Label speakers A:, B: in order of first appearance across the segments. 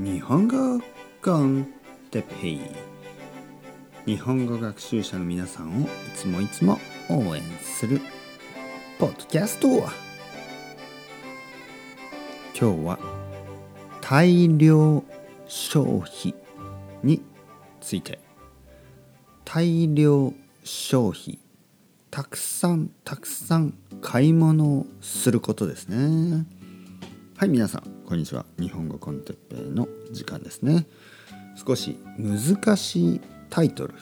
A: 日本語コンテペイ日本語学習者の皆さんをいつもいつも応援するポッドキャスト今日は大量消費について大量消費たくさんたくさん買い物をすることですね。はい皆さん。こんにちは。日本語コンテッペイの時間ですね。少し難しいタイトル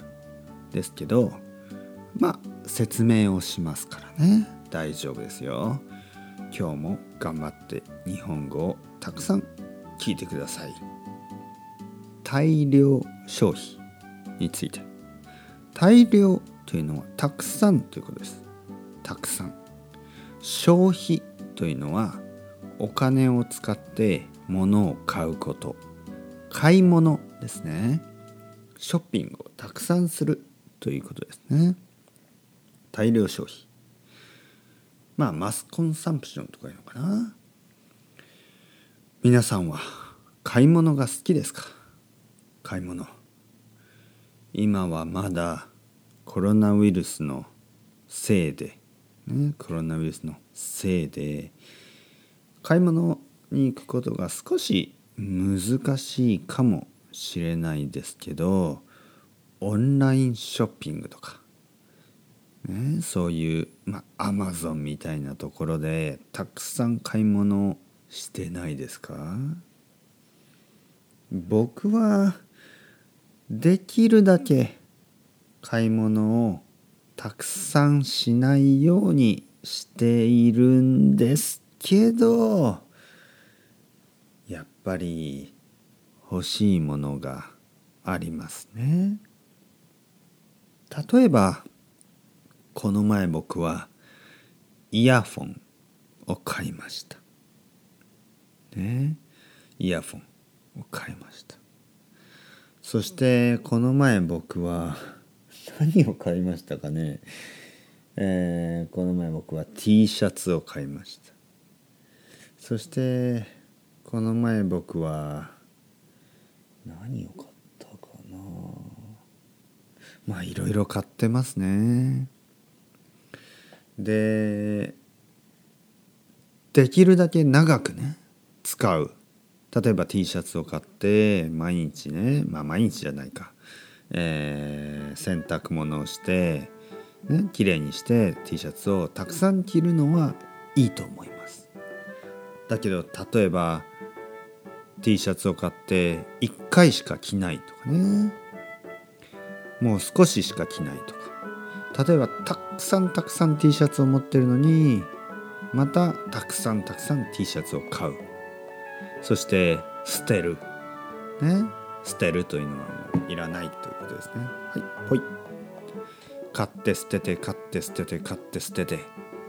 A: ですけどまあ説明をしますからね。大丈夫ですよ。今日も頑張って日本語をたくさん聞いてください。大量消費について。大量というのはたくさんということです。たくさん。消費というのはお金を使って物を買うこと。買い物ですね。ショッピングをたくさんするということですね。大量消費。まあマスコンサンプションとかいうのかな。皆さんは買い物が好きですか？買い物。今はまだコロナウイルスのせいで、ね、コロナウイルスのせいで買い物に行くことが少し難しいかもしれないですけどオンラインショッピングとか、ね、そういうまあアマゾンみたいなところでたくさん買い物してないですか？僕はできるだけ買い物をたくさんしないようにしているんですけどやっぱり欲しいものがありますね。例えばこの前僕はイヤフォンを買いました。ねイヤフォンを買いました。そしてこの前僕は何を買いましたかね、えー、この前僕は T シャツを買いましたそしてこの前僕は何を買ったかな。まあいろいろ買ってますね。でできるだけ長くね使う。例えば T シャツを買って毎日ねまあ毎日じゃないか。えー、洗濯物をして、ね、綺麗にして T シャツをたくさん着るのはいいと思います。だけど例えば T シャツを買って1回しか着ないとかね。もう少ししか着ないとか。例えばたくさんたくさん T シャツを持ってるのにまたたくさんたくさん T シャツを買う。そして捨てる。ね。捨てるというのはもういらないということですね。はいほい。買って捨てて買って捨てて買って捨てて。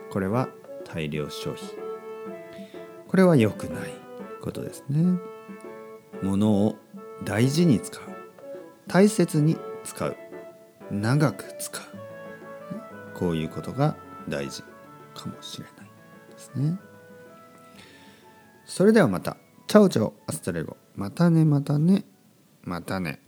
A: これは大量消費。これは良くないことですね。物を大事に使う。大切に使う。長く使う。こういうことが大事かもしれないですね。それではまた。 Ciao ciao。Hasta luego。またねまたね。またね。